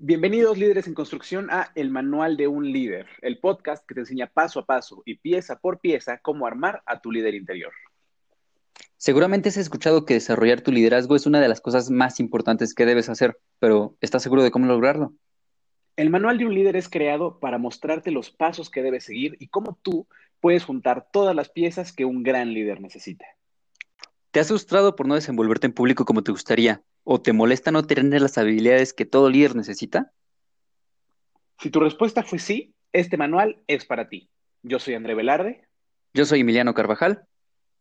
Bienvenidos líderes en construcción a El Manual de un Líder, el podcast que te enseña paso a paso y pieza por pieza cómo armar a tu líder interior. Seguramente has escuchado que desarrollar tu liderazgo es una de las cosas más importantes que debes hacer, pero ¿estás seguro de cómo lograrlo? El Manual de un Líder es creado para mostrarte los pasos que debes seguir y cómo tú puedes juntar todas las piezas que un gran líder necesita. ¿Te has frustrado por no desenvolverte en público como te gustaría? ¿O te molesta no tener las habilidades que todo líder necesita? Si tu respuesta fue sí, este manual es para ti. Yo soy André Velarde. Yo soy Emiliano Carvajal.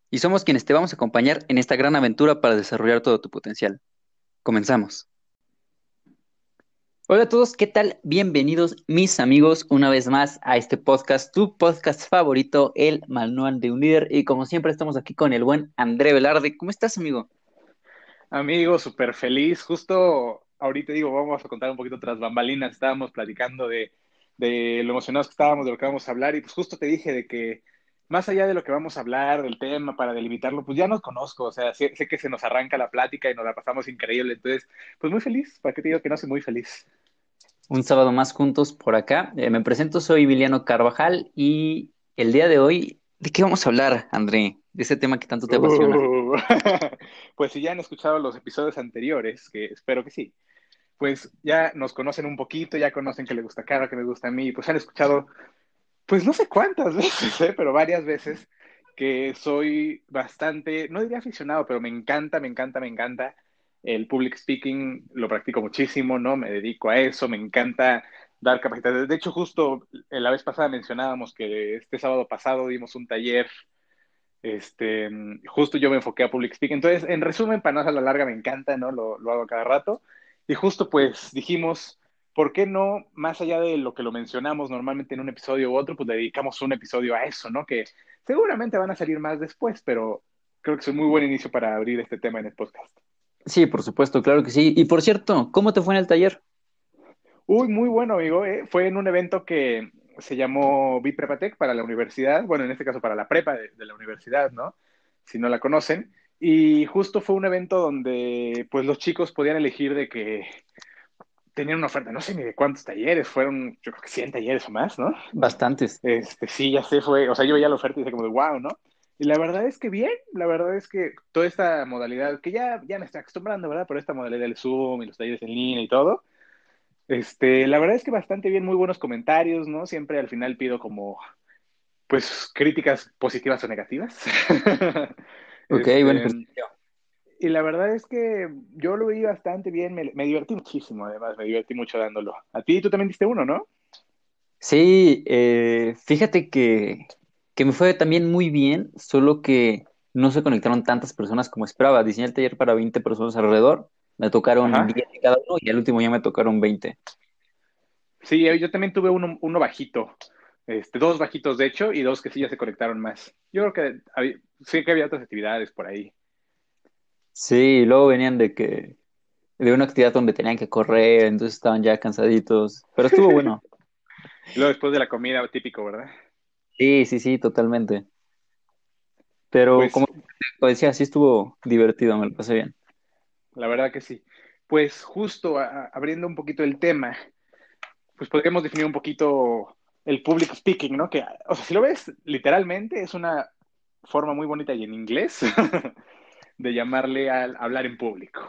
Y somos quienes te vamos a acompañar en esta gran aventura para desarrollar todo tu potencial. Comenzamos. Hola a todos, ¿qué tal? Bienvenidos mis amigos una vez más a este podcast, tu podcast favorito, el Manual de un Líder. Y como siempre estamos aquí con el buen André Velarde. ¿Cómo estás, amigo? Amigo, súper feliz. Justo ahorita digo, vamos a contar un poquito tras bambalinas. Estábamos platicando de, de lo emocionados que estábamos, de lo que vamos a hablar. Y pues justo te dije de que más allá de lo que vamos a hablar, del tema, para delimitarlo, pues ya nos conozco, o sea, sé, sé, que se nos arranca la plática y nos la pasamos increíble, entonces, pues muy feliz, ¿para qué te digo que no soy muy feliz? Un sábado más juntos por acá. Eh, me presento, soy Emiliano Carvajal y el día de hoy, ¿de qué vamos a hablar, André? De ese tema que tanto te apasiona. Uh, pues si ya han escuchado los episodios anteriores, que espero que sí, pues ya nos conocen un poquito, ya conocen que le gusta Cara, que me gusta a mí, pues han escuchado pues no sé cuántas veces, ¿eh? pero varias veces que soy bastante, no diría aficionado, pero me encanta, me encanta, me encanta. El public speaking lo practico muchísimo, ¿no? Me dedico a eso, me encanta dar capacitaciones. De hecho, justo la vez pasada mencionábamos que este sábado pasado dimos un taller, este, justo yo me enfoqué a public speaking. Entonces, en resumen, para no hacer la larga, me encanta, ¿no? Lo, lo hago cada rato. Y justo pues dijimos, ¿por qué no, más allá de lo que lo mencionamos normalmente en un episodio u otro, pues dedicamos un episodio a eso, ¿no? Que seguramente van a salir más después, pero creo que es un muy buen inicio para abrir este tema en el podcast. Sí, por supuesto, claro que sí. Y por cierto, ¿cómo te fue en el taller? Uy, muy bueno, amigo. ¿eh? Fue en un evento que se llamó Biprepatec para la universidad, bueno, en este caso para la prepa de, de la universidad, ¿no? Si no la conocen. Y justo fue un evento donde, pues, los chicos podían elegir de que tenían una oferta, no sé ni de cuántos talleres, fueron yo creo que 100 talleres o más, ¿no? Bastantes. Este, sí, ya sé, fue, o sea, yo veía la oferta y dije como de wow, ¿no? Y la verdad es que bien, la verdad es que toda esta modalidad, que ya, ya me estoy acostumbrando, ¿verdad? Pero esta modalidad del Zoom y los talleres en línea y todo, este, la verdad es que bastante bien, muy buenos comentarios, ¿no? Siempre al final pido como, pues, críticas positivas o negativas. ok, este, bueno, pues, y la verdad es que yo lo vi bastante bien, me, me, divertí muchísimo, además, me divertí mucho dándolo. A ti tú también diste uno, ¿no? Sí, eh, fíjate que, que, me fue también muy bien, solo que no se conectaron tantas personas como esperaba. Diseñé el taller para 20 personas alrededor, me tocaron Ajá. 10 cada uno y al último ya me tocaron 20. Sí, yo también tuve uno, uno bajito, este, dos bajitos de hecho y dos que sí ya se conectaron más. Yo creo que había, sí que había otras actividades por ahí. Sí, luego venían de que de una actividad donde tenían que correr, entonces estaban ya cansaditos, pero estuvo bueno. luego después de la comida, típico, ¿verdad? Sí, sí, sí, totalmente. Pero pues, como decía, sí estuvo divertido, me lo pasé bien. La verdad que sí. Pues justo a, abriendo un poquito el tema, pues podríamos definir un poquito el public speaking, ¿no? Que, o sea, si lo ves literalmente, es una forma muy bonita y en inglés de llamarle al hablar en público.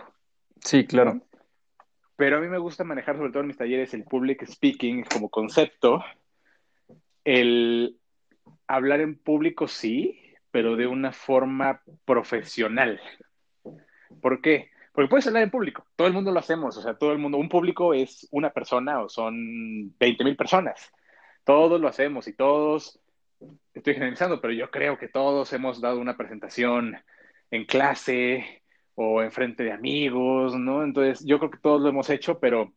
Sí, claro. ¿no? Pero a mí me gusta manejar, sobre todo en mis talleres, el public speaking como concepto. El hablar en público sí, pero de una forma profesional. ¿Por qué? Porque puedes hablar en público, todo el mundo lo hacemos, o sea, todo el mundo, un público es una persona o son 20 mil personas. Todos lo hacemos y todos, estoy generalizando, pero yo creo que todos hemos dado una presentación en clase o en frente de amigos, ¿no? Entonces, yo creo que todos lo hemos hecho, pero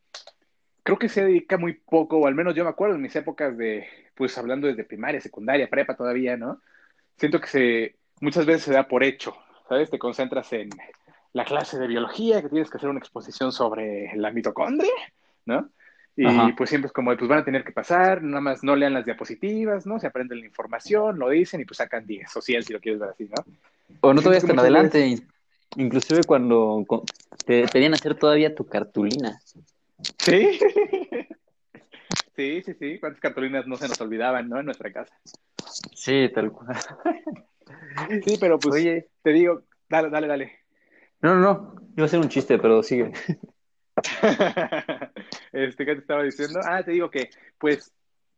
creo que se dedica muy poco, o al menos yo me acuerdo en mis épocas de, pues hablando desde primaria, secundaria, prepa todavía, ¿no? Siento que se, muchas veces se da por hecho, ¿sabes? Te concentras en la clase de biología, que tienes que hacer una exposición sobre la mitocondria, ¿no? Y Ajá. pues siempre es como, pues van a tener que pasar, nada más no lean las diapositivas, ¿no? Se aprenden la información, lo dicen y pues sacan 10 o 100 si lo quieres ver así, ¿no? O no todavía hasta en adelante, inclusive cuando te pedían hacer todavía tu cartulina. Sí. Sí, sí, sí. ¿Cuántas cartulinas no se nos olvidaban, no? En nuestra casa. Sí, tal cual. Sí, pero pues Oye. te digo, dale, dale, dale. No, no, no. Iba a ser un chiste, pero sigue. este, ¿qué te estaba diciendo? Ah, te digo que, pues,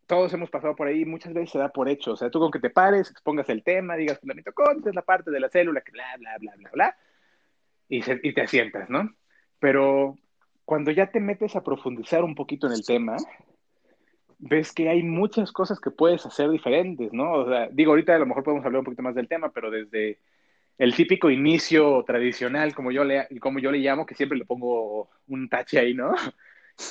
todos hemos pasado por ahí, muchas veces se da por hecho. O sea, tú con que te pares, expongas el tema, digas fundamento es la parte de la célula, que bla, bla, bla, bla, bla, y, y te asientas, ¿no? Pero cuando ya te metes a profundizar un poquito en el tema, ves que hay muchas cosas que puedes hacer diferentes, ¿no? O sea, digo, ahorita a lo mejor podemos hablar un poquito más del tema, pero desde el típico inicio tradicional, como yo le, como yo le llamo, que siempre le pongo un tache ahí, ¿no?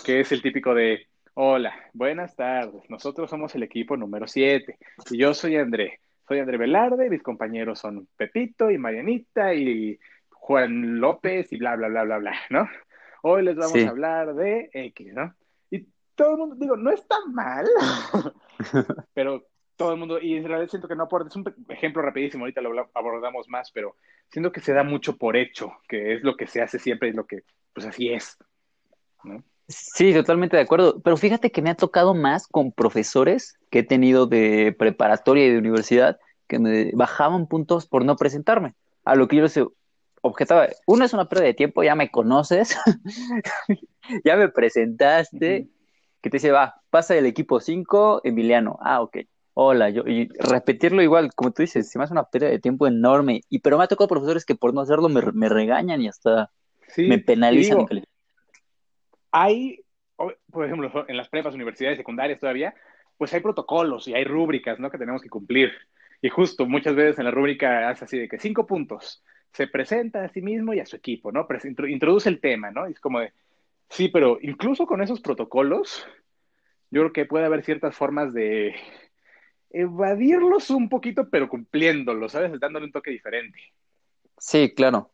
Que es el típico de, hola, buenas tardes, nosotros somos el equipo número 7 y yo soy André, soy André Velarde, mis compañeros son Pepito y Marianita y Juan López y bla, bla, bla, bla, bla, ¿no? Hoy les vamos a hablar de X, ¿no? Y todo el mundo, digo, no está mal, pero todo el mundo, y en realidad siento que no aporta, es un ejemplo rapidísimo, ahorita lo abordamos más, pero siento que se da mucho por hecho, que es lo que se hace siempre y lo que, pues así es, ¿no? Sí, totalmente de acuerdo, pero fíjate que me ha tocado más con profesores que he tenido de preparatoria y de universidad que me bajaban puntos por no presentarme, a lo que yo les objetaba, uno es una pérdida de tiempo, ya me conoces, ya me presentaste, que te dice, va, pasa el equipo 5, Emiliano, ah, ok, hola, yo, y repetirlo igual, como tú dices, se me hace una pérdida de tiempo enorme, y pero me ha tocado profesores que por no hacerlo me, regañan y hasta me penalizan. hay, por ejemplo, en las prepas, universidades, secundarias todavía, pues hay protocolos y hay rúbricas, ¿no? Que tenemos que cumplir. Y justo muchas veces en la rúbrica hace así de que cinco puntos, se presenta a sí mismo y a su equipo, ¿no? introduce el tema, ¿no? Y es como de, sí, pero incluso con esos protocolos, yo creo que puede haber ciertas formas de evadirlos un poquito, pero cumpliéndolos, ¿sabes? Dándole un toque diferente. Sí, claro.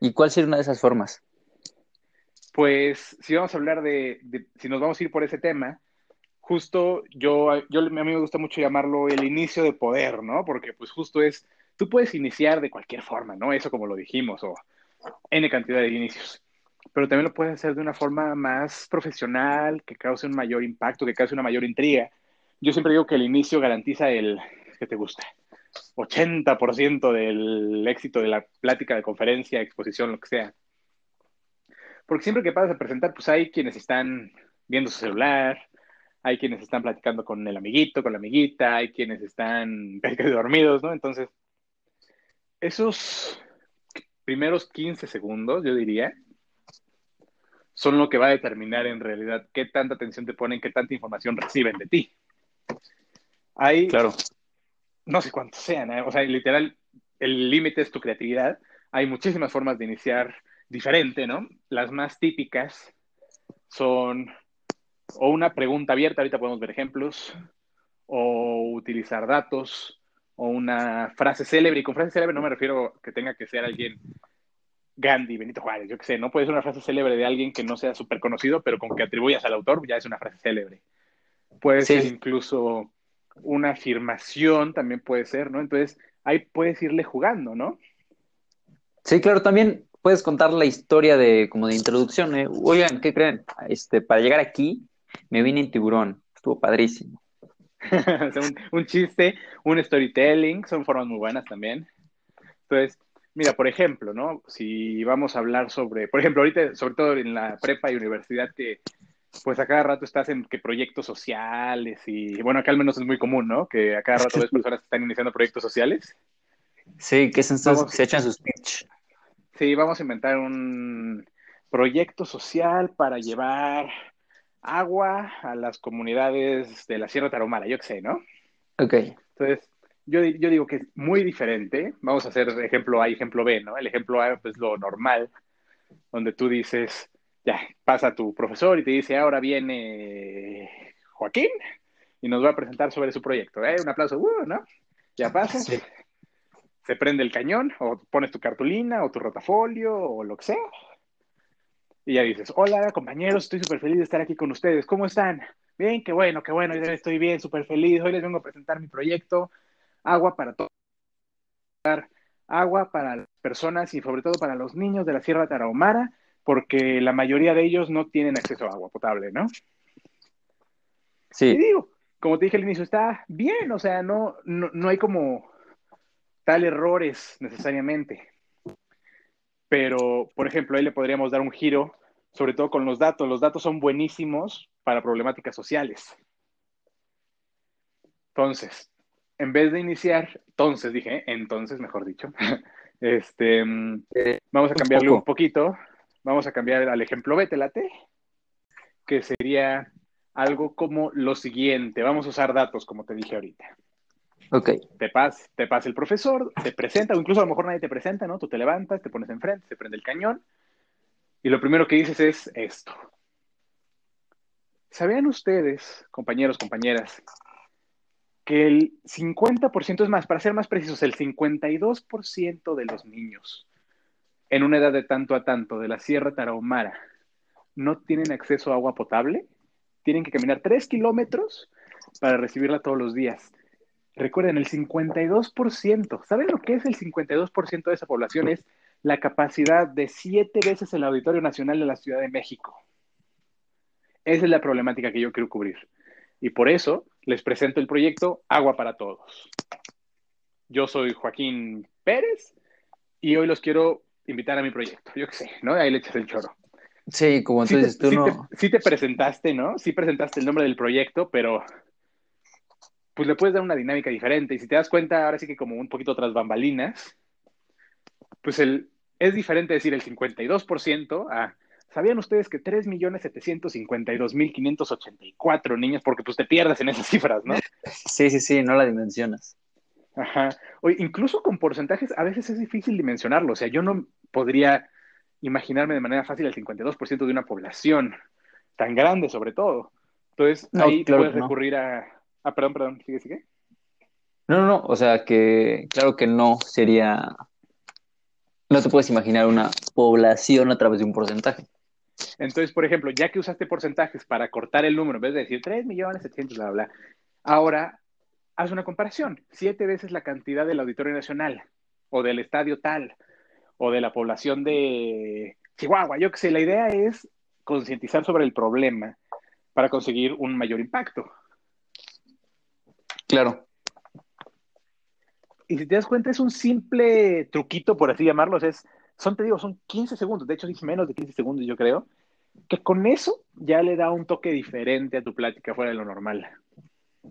¿Y cuál sería una de esas formas? Pues si vamos a hablar de, si nos vamos a ir por ese tema, justo yo, yo, a mí me gusta mucho llamarlo el inicio de poder, ¿no? Porque pues justo es tú puedes iniciar de cualquier forma, ¿no? Eso como lo dijimos, o N cantidad de inicios. Pero también lo puedes hacer de una forma más profesional, que cause un mayor impacto, que cause una mayor intriga. Yo siempre digo que el inicio garantiza el que te gusta. 80% del éxito de la plática, de conferencia, exposición, lo que sea. Porque siempre que pasas a presentar, pues hay quienes están viendo su celular, hay quienes están platicando con el amiguito, con la amiguita, hay quienes están dormidos, ¿no? Entonces, esos primeros 15 segundos, yo diría, son lo que va a determinar en realidad qué tanta atención te ponen, qué tanta información reciben de ti. Hay, claro, no sé cuántos sean, ¿eh? o sea, literal, el límite es tu creatividad. Hay muchísimas formas de iniciar diferente, ¿no? Las más típicas son o una pregunta abierta, ahorita podemos ver ejemplos, o utilizar datos, o una frase célebre, y con frase célebre no me refiero que tenga que ser alguien Gandhi, Benito Juárez, yo qué sé, no puede ser una frase célebre de alguien que no sea súper conocido, pero con que atribuyas al autor ya es una frase célebre. Puede ser incluso una afirmación, también puede ser, ¿no? Entonces, ahí puedes irle jugando, ¿no? Sí, claro, también puedes contar la historia de como de introducción, ¿eh? Oigan, ¿qué creen? Este, para llegar aquí me vine en tiburón, estuvo padrísimo. un, chiste, un storytelling, son formas muy buenas también. Entonces, mira, por ejemplo, ¿no? Si vamos a hablar sobre, por ejemplo, ahorita, sobre todo en la prepa y universidad, que pues a cada rato estás en que proyectos sociales y, bueno, acá al menos es muy común, ¿no? Que a cada rato ves personas que están iniciando proyectos sociales. Sí, que se echan sus pitch. Sí, vamos a inventar un proyecto social para llevar agua a las comunidades de la Sierra Tarahumara, yo qué sé, ¿no? Ok. Entonces, yo, yo, digo que es muy diferente. Vamos a hacer ejemplo A y ejemplo B, ¿no? El ejemplo A es pues, lo normal, donde tú dices, ya, pasa tu profesor y te dice, ahora viene Joaquín y nos va a presentar sobre su proyecto. ¿eh? Un aplauso, uh, ¿no? Ya pasas, se prende el cañón, o pones tu cartulina, o tu rotafolio, o lo que sea, y ya dices, hola compañeros, estoy súper feliz de estar aquí con ustedes. ¿Cómo están? Bien, qué bueno, qué bueno, yo estoy bien, súper feliz. Hoy les vengo a presentar mi proyecto, Agua para todos. Agua para las personas y sobre todo para los niños de la Sierra Tarahumara porque la mayoría de ellos no tienen acceso a agua potable, ¿no? Sí. Y digo, como te dije al inicio, está bien, o sea, no, no, no hay como tal errores necesariamente. Pero, por ejemplo, ahí le podríamos dar un giro, sobre todo con los datos. Los datos son buenísimos para problemáticas sociales. Entonces, en vez de iniciar, entonces dije, ¿eh? entonces, mejor dicho, este, vamos a cambiarle un poquito, vamos a cambiar al ejemplo B, late, que sería algo como lo siguiente. Vamos a usar datos, como te dije ahorita. Ok. Te pasa, te pasa el profesor, te presenta, o incluso a lo mejor nadie te presenta, ¿no? Tú te levantas, te pones enfrente, se prende el cañón, y lo primero que dices es esto. ¿Sabían ustedes, compañeros, compañeras, que el 50%, es más, para ser más precisos, el 52% de los niños en una edad de tanto a tanto de la Sierra Tarahumara no tienen acceso a agua potable? Tienen que caminar 3 kilómetros para recibirla todos los días. Recuerden, el 52%, ¿saben lo que es el 52% de esa población? Es la capacidad de siete veces el Auditorio Nacional de la Ciudad de México. Esa es la problemática que yo quiero cubrir. Y por eso les presento el proyecto Agua para Todos. Yo soy Joaquín Pérez y hoy los quiero invitar a mi proyecto. Yo qué sé, ¿no? Ahí le echas el choro. Sí, como entonces sí te, tú sí no. Te, sí te presentaste, ¿no? Sí presentaste el nombre del proyecto, pero pues le puedes dar una dinámica diferente. Y si te das cuenta, ahora sí que como un poquito tras bambalinas, pues el, es diferente decir el 52% a ¿Sabían ustedes que 3.752.584 niños, porque pues te pierdes en esas cifras, ¿no? Sí, sí, sí, no la dimensionas. Ajá. Oye, incluso con porcentajes, a veces es difícil dimensionarlo. O sea, yo no podría imaginarme de manera fácil el 52% de una población tan grande, sobre todo. Entonces, No, ahí claro puedes no. recurrir a. Ah, perdón, perdón, sigue, sigue. No, no, no, o sea que claro que no sería, no te puedes imaginar una población a través de un porcentaje. Entonces, por ejemplo, ya que usaste porcentajes para cortar el número, en vez de decir 3 millones 700, bla, bla, bla, ahora haz una comparación. Siete veces la cantidad del Auditorio Nacional, o del estadio tal, o de la población de Chihuahua. Yo que sé, la idea es concientizar sobre el problema para conseguir un mayor impacto. Claro. Y si te das cuenta, es un simple truquito, por así llamarlo. Es, son, te digo, son 15 segundos. De hecho, es menos de 15 segundos, yo creo. Que con eso ya le da un toque diferente a tu plática fuera de lo normal.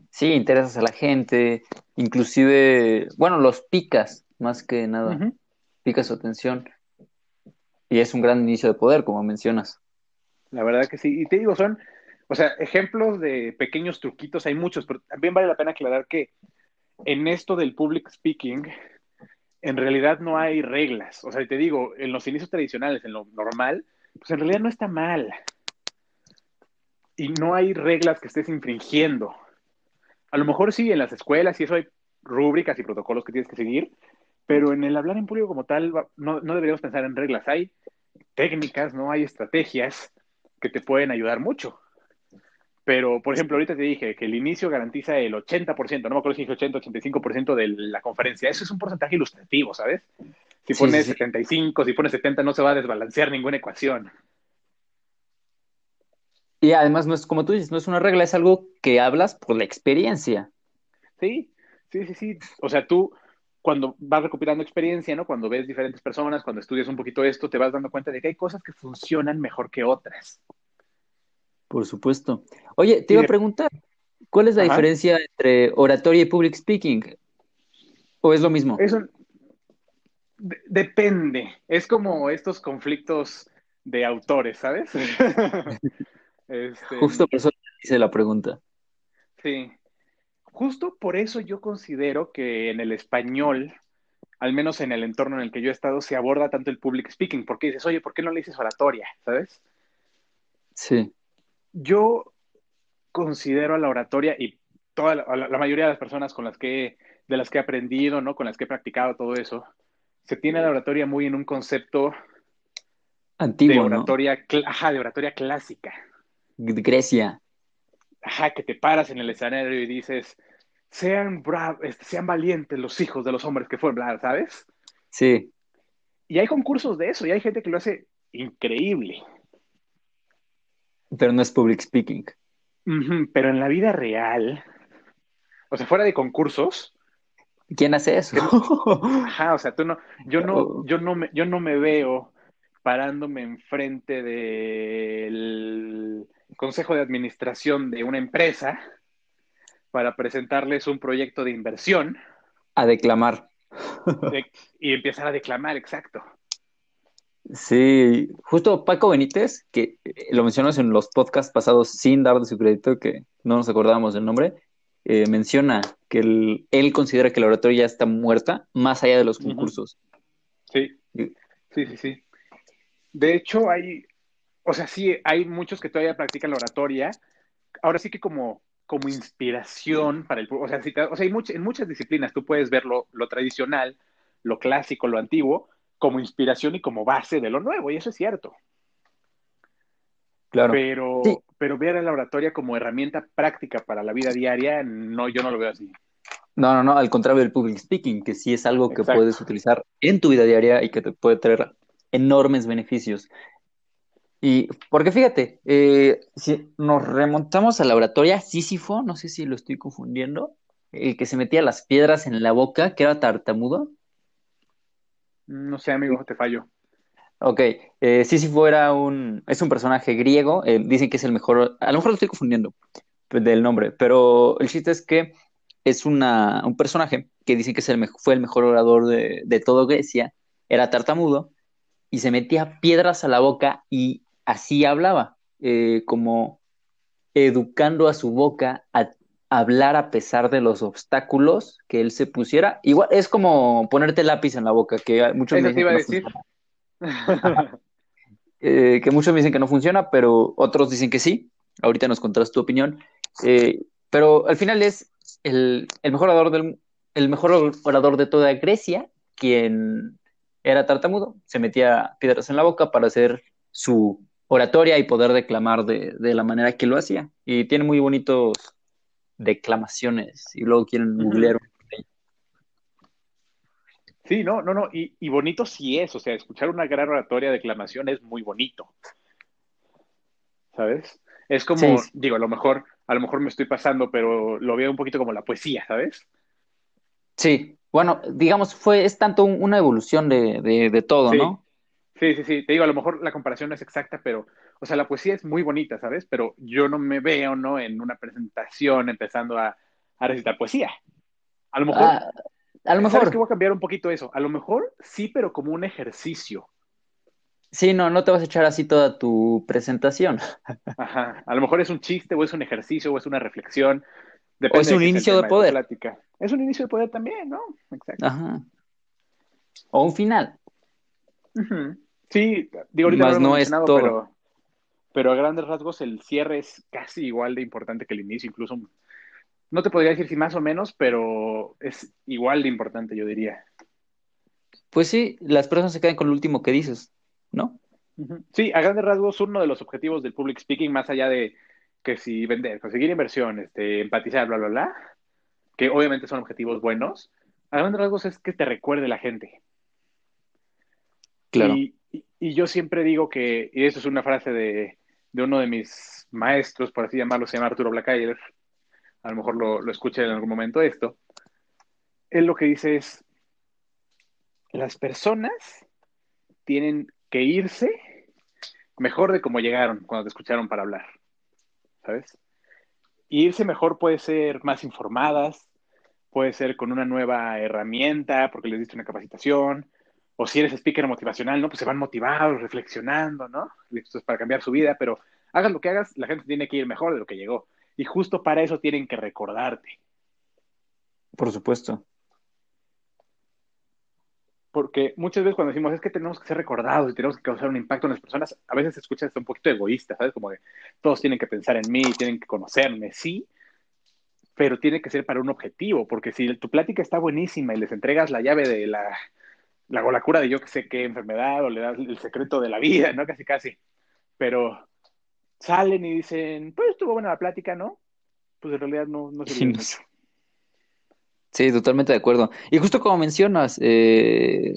Sí, interesas a la gente, inclusive, bueno, los picas más que nada, Ujú. Su atención. Y es un gran inicio de poder, como mencionas. La verdad que sí. Y te digo, son, o sea, ejemplos de pequeños truquitos, hay muchos, pero también vale la pena aclarar que en esto del public speaking, en realidad no hay reglas. O sea, te digo, en los inicios tradicionales, en lo normal, pues en realidad no está mal. Y no hay reglas que estés infringiendo. A lo mejor sí, en las escuelas y eso hay rúbricas y protocolos que tienes que seguir, pero en el hablar en público como tal, no, no deberíamos pensar en reglas. Hay técnicas, no hay estrategias que te pueden ayudar mucho. Pero, por ejemplo, ahorita te dije que el inicio garantiza el 80%, no me acuerdo si dije 80, 85% de la conferencia. Eso es un porcentaje ilustrativo, ¿sabes? Si Sí, pones sí. 75, si pones 70, no se va a desbalancear ninguna ecuación. Y además no es como tú dices, no es una regla, es algo que hablas por la experiencia. Sí, sí, sí, sí. O sea, tú cuando vas recopilando experiencia, ¿no? Cuando ves diferentes personas, cuando estudias un poquito esto, te vas dando cuenta de que hay cosas que funcionan mejor que otras. Por supuesto. Oye, te iba a preguntar, ¿cuál es la Ajá. diferencia entre oratoria y public speaking? ¿O es lo mismo? Eso de- depende. Es como estos conflictos de autores, ¿sabes? Este, Justo por eso hice la pregunta. Sí. Justo por eso yo considero que en el español, al menos en el entorno en el que yo he estado, se aborda tanto el public speaking, porque dices, oye, ¿por qué no le dices oratoria? ¿Sabes? Sí, Yo considero a la oratoria y toda la, la mayoría de las personas con las que de las que he aprendido, ¿no? Con las que he practicado todo eso, se tiene la oratoria muy en un concepto de antiguo, ¿no? oratoria, ajá, de oratoria clásica. Grecia. Ajá, que te paras en el escenario y dices, sean bra- este, sean valientes los hijos de los hombres que fueron, bla, ¿sabes? Sí, Y hay concursos de eso, y hay gente que lo hace increíble. Pero no es public speaking. pero en la vida real, o sea, fuera de concursos. ¿Quién hace eso? Ajá, o sea, tú no, yo no, oh. yo no me, yo no me veo parándome enfrente del consejo de administración de una empresa para presentarles un proyecto de inversión. A declamar. y empezar a declamar, exacto. Sí, justo Paco Benítez, que eh, lo mencionas en los podcasts pasados sin dar de su crédito, que no nos acordábamos del nombre, eh, menciona que él considera que la oratoria ya está muerta más allá de los concursos. Sí, sí, sí, sí. De hecho, hay, o sea, sí, hay muchos que todavía practican la oratoria. Ahora sí que como, como inspiración para el o sea, o sea hay en muchas disciplinas tú puedes ver lo, lo tradicional, lo clásico, lo antiguo, como inspiración y como base de lo nuevo, y eso es cierto. Claro. Pero, pero ver a la oratoria como herramienta práctica para la vida diaria, no, yo no lo veo así. No, no, no, al contrario del public speaking, que sí es algo que puedes utilizar en tu vida diaria y que te puede traer enormes beneficios. Y porque fíjate, eh, si nos remontamos a la oratoria, Sísifo, no sé si lo estoy confundiendo, el que se metía las piedras en la boca, que era tartamudo. No sé, amigo, te fallo. Ok, eh, Sísifo era un, es un personaje griego, eh, dicen que es el mejor, a lo mejor lo estoy confundiendo del nombre, pero el chiste es que es una, un personaje que dicen que es el, fue el mejor orador de, de todo Grecia, era tartamudo y se metía piedras a la boca y así hablaba, eh, como educando a su boca a hablar a pesar de los obstáculos que él se pusiera. Igual es como ponerte lápiz en la boca, que muchos me dicen que, no eh, que muchos me dicen que no funciona, pero otros dicen que sí. Ahorita nos contarás tu opinión. Eh, pero al final es el, mejor orador del, el mejor orador de toda Grecia, quien era tartamudo, se metía piedras en la boca para hacer su oratoria y poder declamar de, de la manera que lo hacía. Y tiene muy bonitos declamaciones y luego quieren googlear. Sí, no, no, no, y, bonito sí es, o sea, escuchar una gran oratoria, declamación es muy bonito. ¿Sabes? Es como, digo, a lo mejor, a lo mejor me estoy pasando, pero lo veo un poquito como la poesía, ¿sabes? Sí, bueno, digamos, fue, es tanto una evolución de, de, todo, ¿no? Sí, sí, sí, te digo, a lo mejor la comparación no es exacta, pero o sea, la poesía es muy bonita, ¿sabes? Pero yo no me veo, ¿no? En una presentación empezando a, recitar poesía. A lo mejor... Ah, a lo mejor... que voy a cambiar un poquito eso. A lo mejor sí, pero como un ejercicio. Sí, no, no te vas a echar así toda tu presentación. Ajá. A lo mejor es un chiste, o es un ejercicio, o es una reflexión. o es un inicio de poder. es un inicio de poder también, ¿no? Exacto. Ajá. O un final. Sí, digo, ahorita no, es todo. pero pero a grandes rasgos el cierre es casi igual de importante que el inicio, incluso no te podría decir si más o menos, pero es igual de importante, yo diría. Pues sí, las personas se quedan con lo último que dices, ¿no? Sí, a grandes rasgos uno de los objetivos del public speaking, más allá de que si vender, conseguir inversión, este, empatizar, bla, bla, bla, que obviamente son objetivos buenos, a grandes rasgos es que te recuerde la gente. Claro. y yo siempre digo que, y eso es una frase de, de uno de mis maestros, por así llamarlo, se llama Arturo Blackayer, a lo mejor lo, lo escuché en algún momento esto, él lo que dice es, las personas tienen que irse mejor de como llegaron cuando te escucharon para hablar, ¿sabes? Y irse mejor puede ser más informadas, puede ser con una nueva herramienta porque les diste una capacitación, o si eres speaker motivacional, ¿no? Pues se van motivados, reflexionando, ¿no? Listos para cambiar su vida, pero hagas lo que hagas, la gente tiene que ir mejor de lo que llegó. Y justo para eso tienen que recordarte. Por supuesto. Porque muchas veces cuando decimos es que tenemos que ser recordados y tenemos que causar un impacto en las personas, a veces se escucha esto un poquito egoísta, ¿sabes? Como de todos tienen que pensar en mí, tienen que conocerme, sí, pero tiene que ser para un objetivo, porque si tu plática está buenísima y les entregas la llave de la la, o la cura de yo que sé qué enfermedad o le das el secreto de la vida, ¿no? Casi, casi. Pero salen y dicen, pues estuvo buena la plática, ¿no? Pues en realidad no, no sí, sí, totalmente de acuerdo. Y justo como mencionas, eh,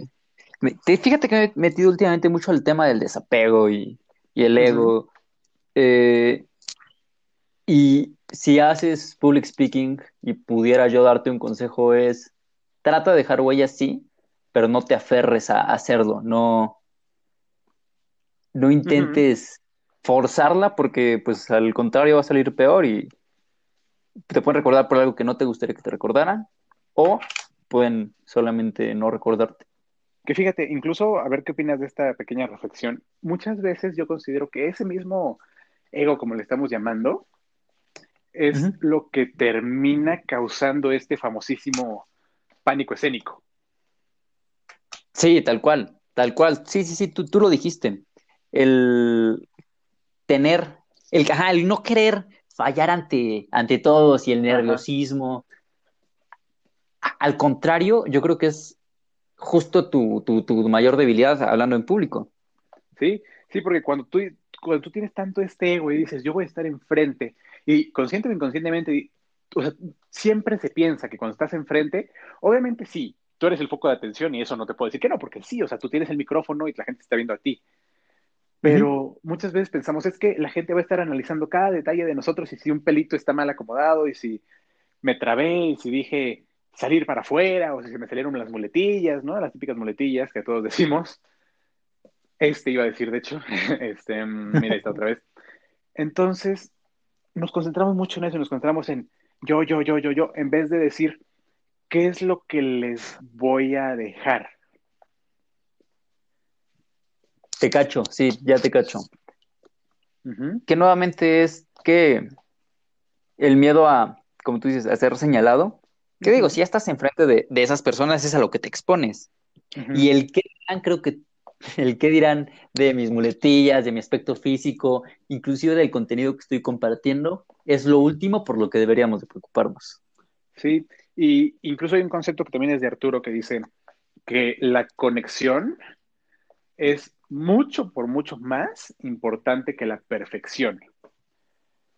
fíjate que me he metido últimamente mucho al tema del desapego y, el ego. Eh, y si haces public speaking y pudiera yo darte un consejo es, trata de dejar huellas, sí, pero no te aferres a, hacerlo, no, no intentes forzarla porque pues al contrario va a salir peor y te pueden recordar por algo que no te gustaría que te recordaran o pueden solamente no recordarte. Que fíjate, incluso a ver qué opinas de esta pequeña reflexión. Muchas veces yo considero que ese mismo ego, como le estamos llamando, es lo que termina causando este famosísimo pánico escénico. Sí, tal cual, tal cual. Sí, sí, sí, tú, tú lo dijiste. El tener, el, el no querer fallar ante, ante todos y el nerviosismo. Al contrario, yo creo que es justo tu, mayor debilidad hablando en público. Sí, sí, porque cuando tú, cuando tú tienes tanto este ego y dices, yo voy a estar enfrente, y consciente o inconscientemente, siempre se piensa que cuando estás enfrente, obviamente sí, tú eres el foco de atención y eso no te puedo decir que no, porque sí, o sea, tú tienes el micrófono y la gente está viendo a ti. Pero muchas veces pensamos, es que la gente va a estar analizando cada detalle de nosotros y si un pelito está mal acomodado y si me trabé y si dije salir para afuera o si se me salieron las muletillas, ¿no? Las típicas muletillas que todos decimos. Este iba a decir, de hecho, este, mira, está otra vez. Entonces, nos concentramos mucho en eso, nos concentramos en yo, yo, yo, yo, yo, en vez de decir, ¿qué es lo que les voy a dejar? Te cacho, sí, ya te cacho. Que nuevamente es que el miedo a, como tú dices, a ser señalado. ¿Qué digo? Si ya estás enfrente de, de, esas personas, es a lo que te expones. Y el que dirán, creo que el qué dirán de mis muletillas, de mi aspecto físico, inclusive del contenido que estoy compartiendo, es lo último por lo que deberíamos de preocuparnos. Sí, y incluso hay un concepto que también es de Arturo que dice que la conexión es mucho, por mucho más importante que la perfección.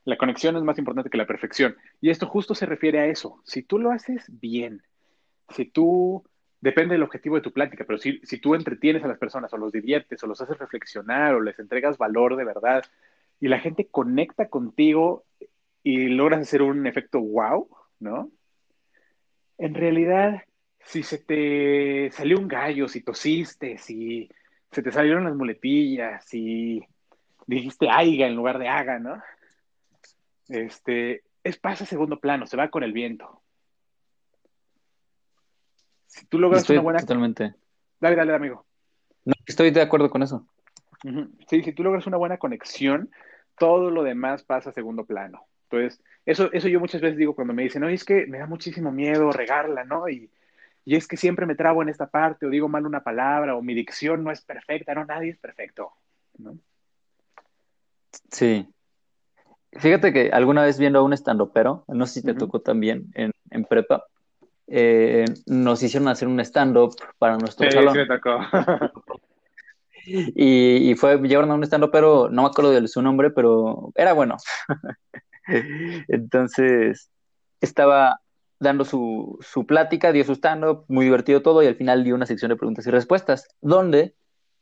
La conexión es más importante que la perfección. Y esto justo se refiere a eso. Si tú lo haces bien, si tú, depende del objetivo de tu plática, pero si, si tú entretienes a las personas o los diviertes o los haces reflexionar o les entregas valor de verdad y la gente conecta contigo y logras hacer un efecto wow, ¿no? En realidad, si se te salió un gallo, si tosiste, si se te salieron las muletillas y dijiste aiga en lugar de haga, ¿no? Este, es pasa a segundo plano, se va con el viento. Si tú logras una buena. Totalmente. Dale, dale, amigo. No, estoy de acuerdo con eso. Sí, si tú logras una buena conexión, todo lo demás pasa a segundo plano. Entonces, eso, eso yo muchas veces digo cuando me dicen, no, es que me da muchísimo miedo regarla, ¿no? Y, y es que siempre me trabo en esta parte o digo mal una palabra o mi dicción no es perfecta, no, nadie es perfecto, ¿no? Sí. Fíjate que alguna vez viendo a un stand-upero, no sé si te tocó también en, en prepa, eh, nos hicieron hacer un stand-up para nuestro sí, salón. Sí, me tocó. y, y, fue, llevaron a un stand-upero, no me acuerdo de su nombre, pero era bueno. Entonces, estaba dando su, su plática, dio su stand-up, muy divertido todo, y al final dio una sección de preguntas y respuestas, donde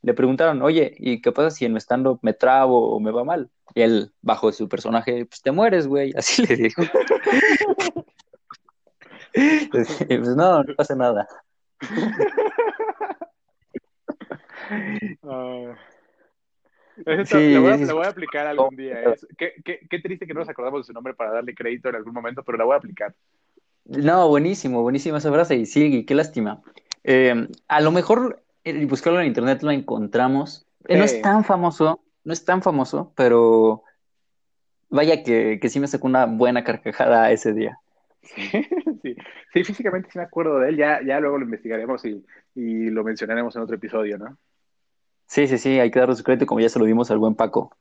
le preguntaron, oye, ¿y qué pasa si en mi stand-up me trabo o me va mal? Y él, bajo su personaje, pues te mueres, güey, así le dijo. pues no, no pasa nada. Uh, sí, la, voy a, voy a, aplicar algún día. qué, qué, qué, triste que no nos acordamos de su nombre para darle crédito en algún momento, pero la voy a aplicar. No, buenísimo, buenísima esa frase y sí, qué lástima. Eh, a lo mejor eh, buscarlo en internet lo encontramos. Eh, no es tan famoso, no es tan famoso, pero vaya que, que sí me sacó una buena carcajada ese día. Sí, sí, físicamente sí me acuerdo de él, ya, ya luego lo investigaremos y, y lo mencionaremos en otro episodio, ¿no? Sí, sí, sí, hay que darle su crédito como ya se lo dimos al buen Paco.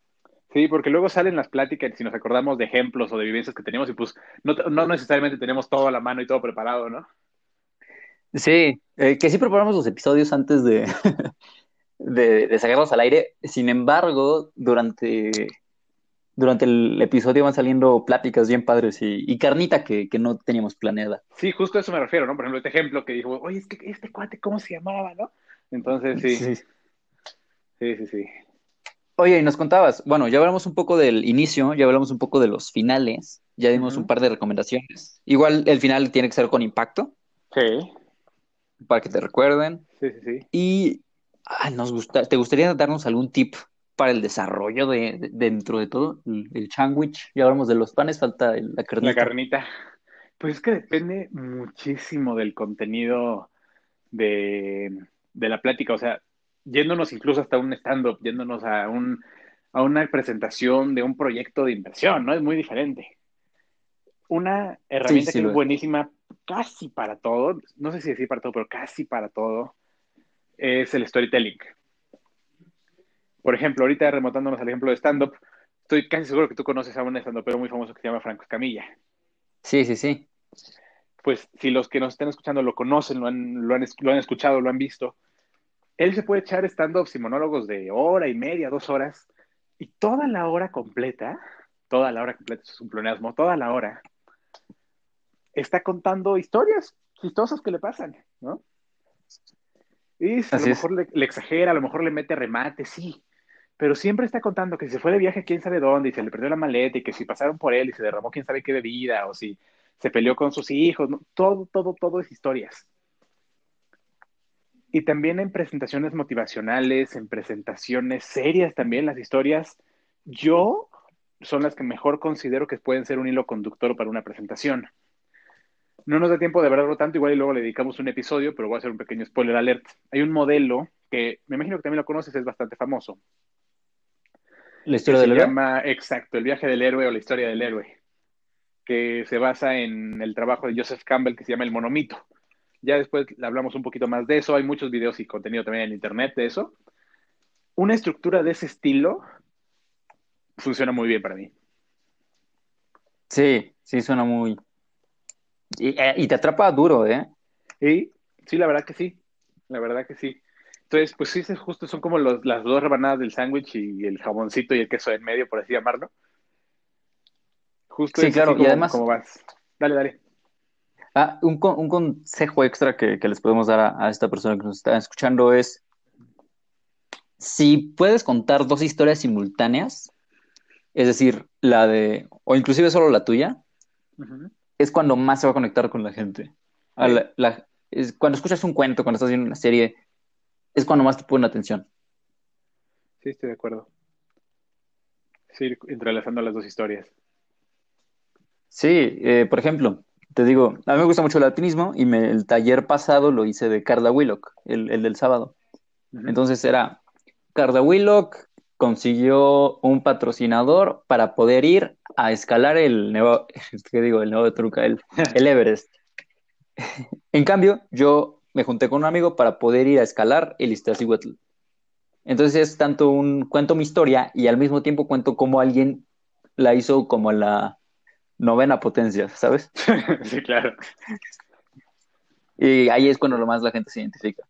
Sí, porque luego salen las pláticas si nos acordamos de ejemplos o de vivencias que tenemos y pues no, no necesariamente tenemos todo a la mano y todo preparado, ¿no? Sí, eh, que sí preparamos los episodios antes de, de, de, sacarlos al aire. Sin embargo, durante, durante el episodio van saliendo pláticas bien padres y, y carnita que, que, no teníamos planeada. Sí, justo a eso me refiero, ¿no? Por ejemplo, este ejemplo que dijo, oye, es que este cuate, ¿cómo se llamaba, no? Entonces, sí. Sí, sí, sí. sí. Oye, y nos contabas, bueno, ya hablamos un poco del inicio, ya hablamos un poco de los finales, ya dimos un par de recomendaciones. Igual el final tiene que ser con impacto. Sí. Para que te recuerden. Sí, sí, sí. Y nos gusta, ¿te gustaría darnos algún tip para el desarrollo de, dentro de todo? El, el sandwich, ya hablamos de los panes, falta la carnita. La carnita. Pues es que depende muchísimo del contenido de, de la plática. O sea, yéndonos incluso hasta un stand-up, yéndonos a, un, a una presentación de un proyecto de inversión, ¿no? Es muy diferente. Una herramienta que es buenísima casi para todo, no sé si decir para todo, pero casi para todo, es el storytelling. Por ejemplo, ahorita remontándonos al ejemplo de stand-up, estoy casi seguro que tú conoces a un stand pero muy famoso que se llama Franco Escamilla. Sí, sí, sí. Pues si los que nos estén escuchando lo conocen, lo han, lo han, lo han escuchado, lo han visto, él se puede echar stand-ups y monólogos de hora y media, dos horas, y toda la hora completa, toda la hora completa, eso es un pleonasmo, toda la hora, está contando historias chistosas que le pasan, ¿no? Y a lo mejor le, exagera, a lo mejor le mete remate, sí, pero siempre está contando que si se fue de viaje quién sabe dónde y se le perdió la maleta y que si pasaron por él y se derramó quién sabe qué bebida o si se peleó con sus hijos, ¿no? todo, todo, todo es historias. Y también en presentaciones motivacionales, en presentaciones serias también, las historias, yo son las que mejor considero que pueden ser un hilo conductor para una presentación. No nos da tiempo de verlo tanto, igual y luego le dedicamos un episodio, pero voy a hacer un pequeño spoiler alert. Hay un modelo que me imagino que también lo conoces, es bastante famoso. ¿La historia del héroe? Se llama, exacto, el viaje del héroe o la historia del héroe, que se basa en el trabajo de Joseph Campbell que se llama El monomito. Ya después hablamos un poquito más de eso. Hay muchos videos y contenido también en internet de eso. Una estructura de ese estilo funciona muy bien para mí. Sí, sí, suena muy. Y, eh, te atrapa duro, ¿eh? Sí, sí, la verdad que sí. La verdad que sí. Entonces, pues sí, justo son como las dos rebanadas del sándwich y el jaboncito y el queso en medio, por así llamarlo. Justo sí, claro, y además. ¿Cómo vas? Dale, dale. Ah, un, consejo extra que, les podemos dar a, esta persona que nos está escuchando es, si puedes contar dos historias simultáneas, es decir, la de, o inclusive solo la tuya, es cuando más se va a conectar con la gente. es, cuando escuchas un cuento, cuando estás viendo una serie, es cuando más te ponen atención. Sí, estoy de acuerdo. Sí, entrelazando las dos historias. Sí, eh, por ejemplo, te digo, a mí me gusta mucho el alpinismo y el taller pasado lo hice de Carla Willock, el, del sábado. Entonces era, Carla Willock consiguió un patrocinador para poder ir a escalar el nuevo, ¿qué digo? El nuevo de Truca, el, el Everest. en cambio, yo me junté con un amigo para poder ir a escalar el Iztaccíhuatl. Entonces es tanto un cuento mi historia y al mismo tiempo cuento cómo alguien la hizo como la novena potencia, ¿sabes? sí, claro. Y ahí es cuando lo más la gente se identifica.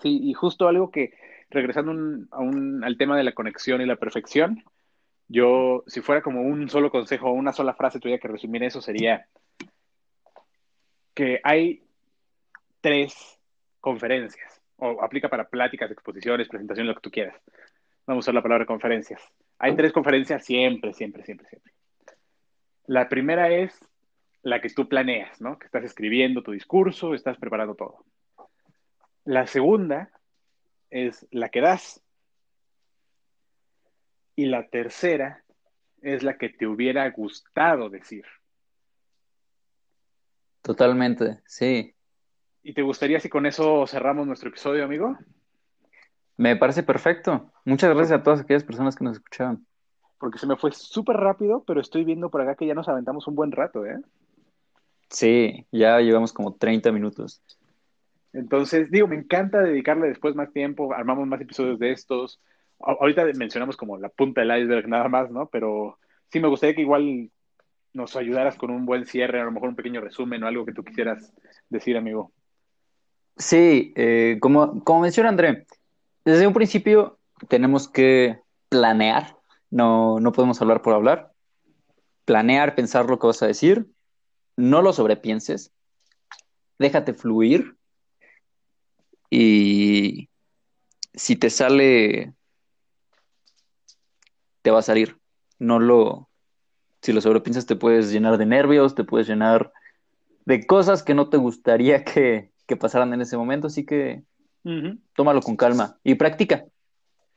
Sí, y justo algo que, regresando al tema de la conexión y la perfección, yo, si fuera como un solo consejo o una sola frase tuviera que resumir eso, sería que hay tres conferencias, o aplica para pláticas, exposiciones, presentaciones, lo que tú quieras. Vamos a usar la palabra conferencias. Hay tres conferencias siempre, siempre, siempre, siempre. La primera es la que tú planeas, ¿no? Que estás escribiendo tu discurso, estás preparando todo. La segunda es la que das. Y la tercera es la que te hubiera gustado decir. Totalmente, sí. ¿Y te gustaría si con eso cerramos nuestro episodio, amigo? Me parece perfecto. Muchas gracias a todas aquellas personas que nos escucharon porque se me fue súper rápido, pero estoy viendo por acá que ya nos aventamos un buen rato, ¿eh? Sí, ya llevamos como 30 minutos. Entonces, digo, me encanta dedicarle después más tiempo, armamos más episodios de estos. Ahorita mencionamos como la punta del iceberg nada más, ¿no? Pero sí me gustaría que igual nos ayudaras con un buen cierre, a lo mejor un pequeño resumen o algo que tú quisieras decir, amigo. Sí, eh, como, como menciona André, desde un principio tenemos que planear no, no podemos hablar por hablar. Planear, pensar lo que vas a decir. No lo sobrepienses. Déjate fluir. y si te sale, te va a salir. No lo, si lo sobrepiensas te puedes llenar de nervios, te puedes llenar de cosas que no te gustaría que, pasaran en ese momento, así que tómalo con calma y practica.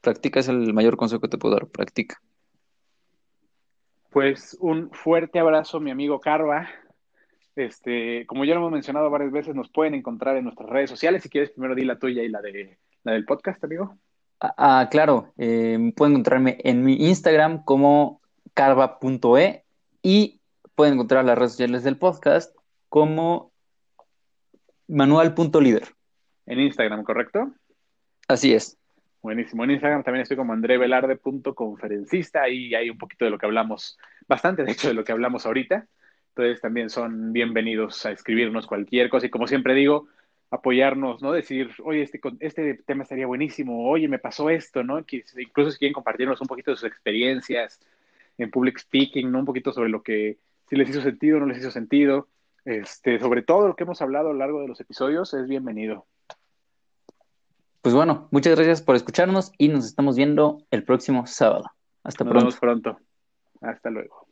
Practica es el mayor consejo que te puedo dar, practica. Pues un fuerte abrazo, mi amigo Carva. Este, como ya lo hemos mencionado varias veces, nos pueden encontrar en nuestras redes sociales. Si quieres, primero di la tuya y la de la del podcast, amigo. Ah, ah claro. Eh, pueden encontrarme en mi Instagram como carva.e y pueden encontrar las redes sociales del podcast como manual.líder. En Instagram, ¿correcto? Así es. Buenísimo. En Instagram también estoy como andrevelarde.conferencista y hay un poquito de lo que hablamos, bastante de hecho de lo que hablamos ahorita. Entonces también son bienvenidos a escribirnos cualquier cosa y como siempre digo, apoyarnos, ¿no? Decir, oye, este, este tema estaría buenísimo, oye, me pasó esto, ¿no? Incluso si quieren compartirnos un poquito de sus experiencias en public speaking, ¿no? Un poquito sobre lo que, si les hizo sentido no les hizo sentido. Este, sobre todo lo que hemos hablado a lo largo de los episodios, es bienvenido. Pues bueno, muchas gracias por escucharnos y nos estamos viendo el próximo sábado. Hasta nos pronto. Vemos pronto. Hasta luego.